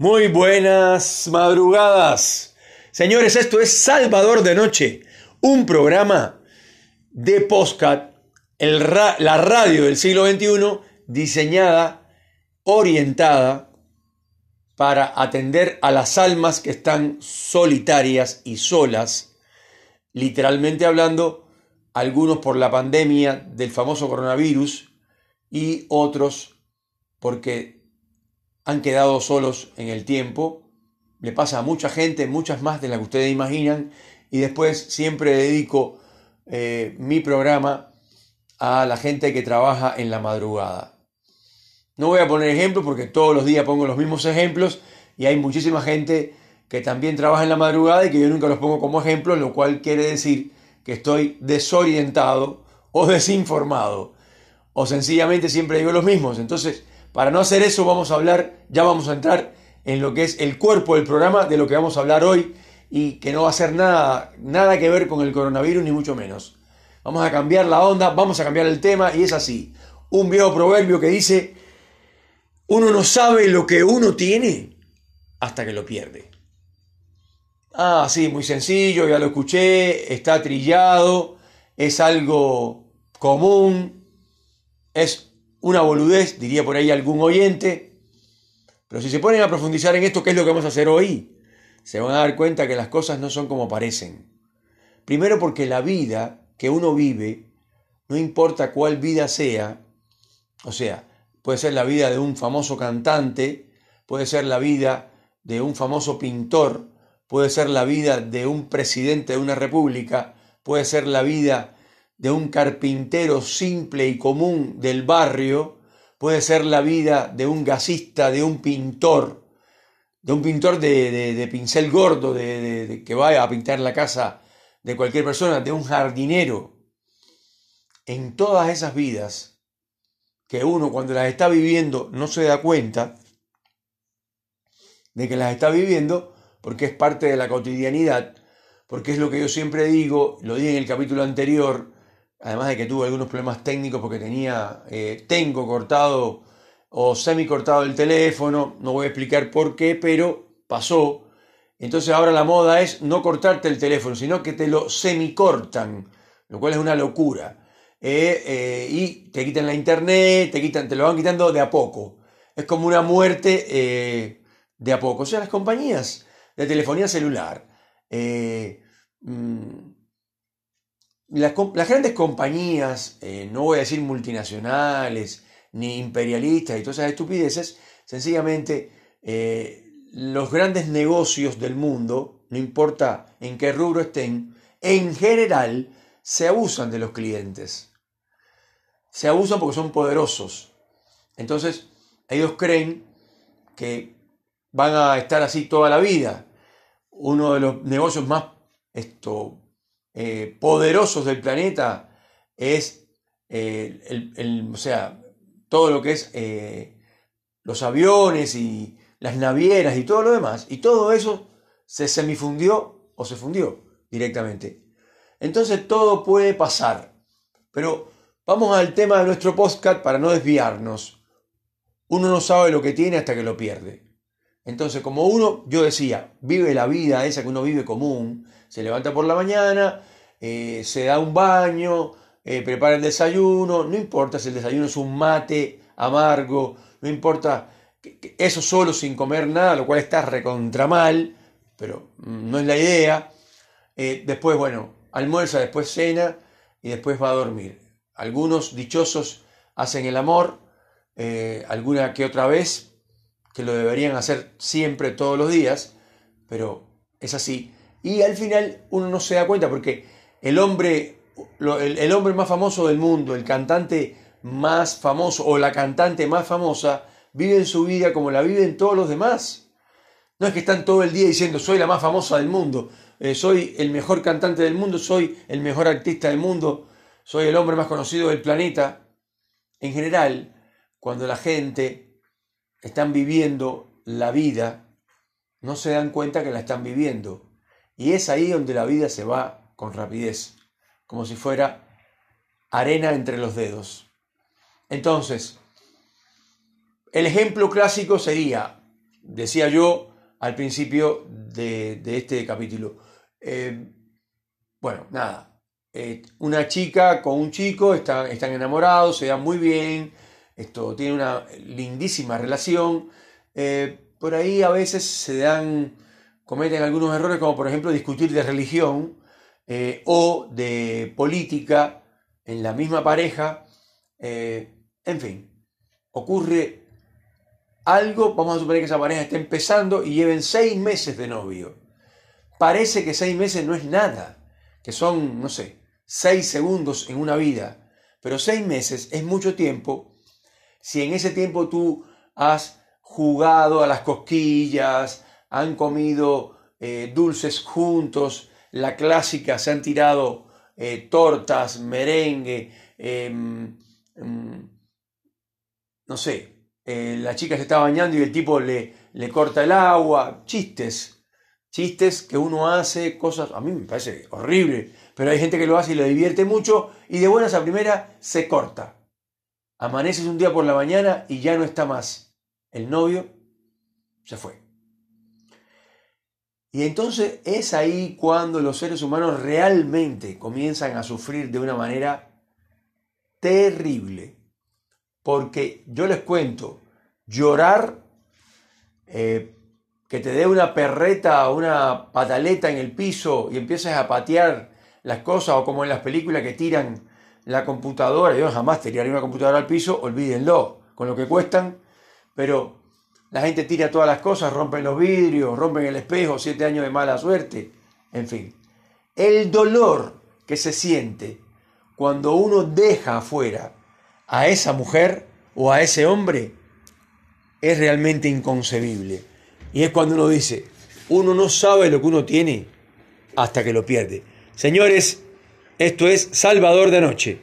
Muy buenas madrugadas. Señores, esto es Salvador de Noche, un programa de postcat, la radio del siglo XXI, diseñada, orientada para atender a las almas que están solitarias y solas, literalmente hablando, algunos por la pandemia del famoso coronavirus y otros porque han quedado solos en el tiempo. Le pasa a mucha gente, muchas más de las que ustedes imaginan. Y después siempre dedico eh, mi programa a la gente que trabaja en la madrugada. No voy a poner ejemplos porque todos los días pongo los mismos ejemplos y hay muchísima gente que también trabaja en la madrugada y que yo nunca los pongo como ejemplo, lo cual quiere decir que estoy desorientado o desinformado o sencillamente siempre digo los mismos. Entonces, para no hacer eso vamos a hablar, ya vamos a entrar en lo que es el cuerpo del programa, de lo que vamos a hablar hoy y que no va a ser nada, nada que ver con el coronavirus ni mucho menos. Vamos a cambiar la onda, vamos a cambiar el tema y es así. Un viejo proverbio que dice, uno no sabe lo que uno tiene hasta que lo pierde. Ah, sí, muy sencillo, ya lo escuché, está trillado, es algo común, es una boludez, diría por ahí algún oyente, pero si se ponen a profundizar en esto, ¿qué es lo que vamos a hacer hoy? Se van a dar cuenta que las cosas no son como parecen. Primero porque la vida que uno vive, no importa cuál vida sea, o sea, puede ser la vida de un famoso cantante, puede ser la vida de un famoso pintor, puede ser la vida de un presidente de una república, puede ser la vida de un carpintero simple y común del barrio, puede ser la vida de un gasista, de un pintor, de un pintor de, pincel gordo, de, que vaya a pintar la casa de cualquier persona, de un jardinero. En todas esas vidas que uno cuando las está viviendo no se da cuenta de que las está viviendo porque es parte de la cotidianidad, porque es lo que yo siempre digo, lo di en el capítulo anterior, además de que tuve algunos problemas técnicos porque tenía, eh, tengo cortado o semi cortado el teléfono, no voy a explicar por qué, pero pasó. Entonces ahora la moda es no cortarte el teléfono, sino que te lo semi cortan, lo cual es una locura. Eh, eh, y te quitan la internet, te, quitan, te lo van quitando de a poco. Es como una muerte de a poco. O sea, las compañías de telefonía celular, mm, las, grandes compañías, eh, no voy a decir multinacionales, ni imperialistas y todas esas estupideces, sencillamente eh, los grandes negocios del mundo, no importa en qué rubro estén, en general se abusan de los clientes. Se abusan porque son poderosos. Entonces, ellos creen que van a estar así toda la vida. Uno de los negocios más esto, eh, poderosos del planeta es eh, el, o sea, todo lo que es eh, los aviones y las navieras y todo lo demás. Y todo eso se semifundió o se fundió directamente. Entonces todo puede pasar. Pero vamos al tema de nuestro podcast para no desviarnos. Uno no sabe lo que tiene hasta que lo pierde. Entonces, como uno, yo decía, vive la vida esa que uno vive común, se levanta por la mañana, eh, se da un baño, eh, prepara el desayuno, no importa si el desayuno es un mate amargo, no importa eso solo sin comer nada, lo cual está recontra mal, pero no es la idea. Eh, después, bueno, almuerza, después cena y después va a dormir. Algunos dichosos hacen el amor, alguna que otra vez, que lo deberían hacer siempre, todos los días, pero es así. Y al final uno no se da cuenta porque el hombre, el, hombre más famoso del mundo, el cantante más famoso o la cantante más famosa, vive en su vida como la viven todos los demás. No es que están todo el día diciendo soy la más famosa del mundo, eh, soy el mejor cantante del mundo, soy el mejor artista del mundo, soy el hombre más conocido del planeta. En general, cuando la gente está viviendo la vida, no se dan cuenta que la están viviendo. Y es ahí donde la vida se va con rapidez, como si fuera arena entre los dedos. Entonces, el ejemplo clásico sería, decía yo al principio de, este capítulo. Eh, bueno, nada, eh, una chica con un chico están, están enamorados, se dan muy bien, esto tiene una lindísima relación. por ahí a veces se dan, cometen algunos errores como por ejemplo discutir de religión o de política en la misma pareja. en fin, ocurre algo, vamos a suponer que esa pareja está empezando y lleven seis meses de novio. Parece que seis meses no es nada, que son, no sé, seis segundos en una vida, pero seis meses es mucho tiempo si en ese tiempo tú has jugado a las cosquillas, han comido eh, dulces juntos, la clásica, se han tirado eh, tortas, merengue, em, em, no sé, eh, la chica se está bañando y el tipo le, le corta el agua, chistes, chistes que uno hace, cosas, a mí me parece horrible, pero hay gente que lo hace y lo divierte mucho y de buenas a primera se corta. Amaneces un día por la mañana y ya no está más. El novio se fue. Y entonces es ahí cuando los seres humanos realmente comienzan a sufrir de una manera terrible. Porque yo les cuento, llorar, eh, que te dé una perreta una pataleta en el piso y empieces a patear las cosas, o como en las películas que tiran la computadora, yo jamás tiraría una computadora al piso, olvídenlo, con lo que cuestan, pero la gente tira todas las cosas, rompen los vidrios, rompen el espejo, siete años de mala suerte, en fin. El dolor que se siente cuando uno deja afuera a esa mujer o a ese hombre es realmente inconcebible. Y es cuando uno dice, uno no sabe lo que uno tiene hasta que lo pierde. Señores, esto es Salvador de Noche.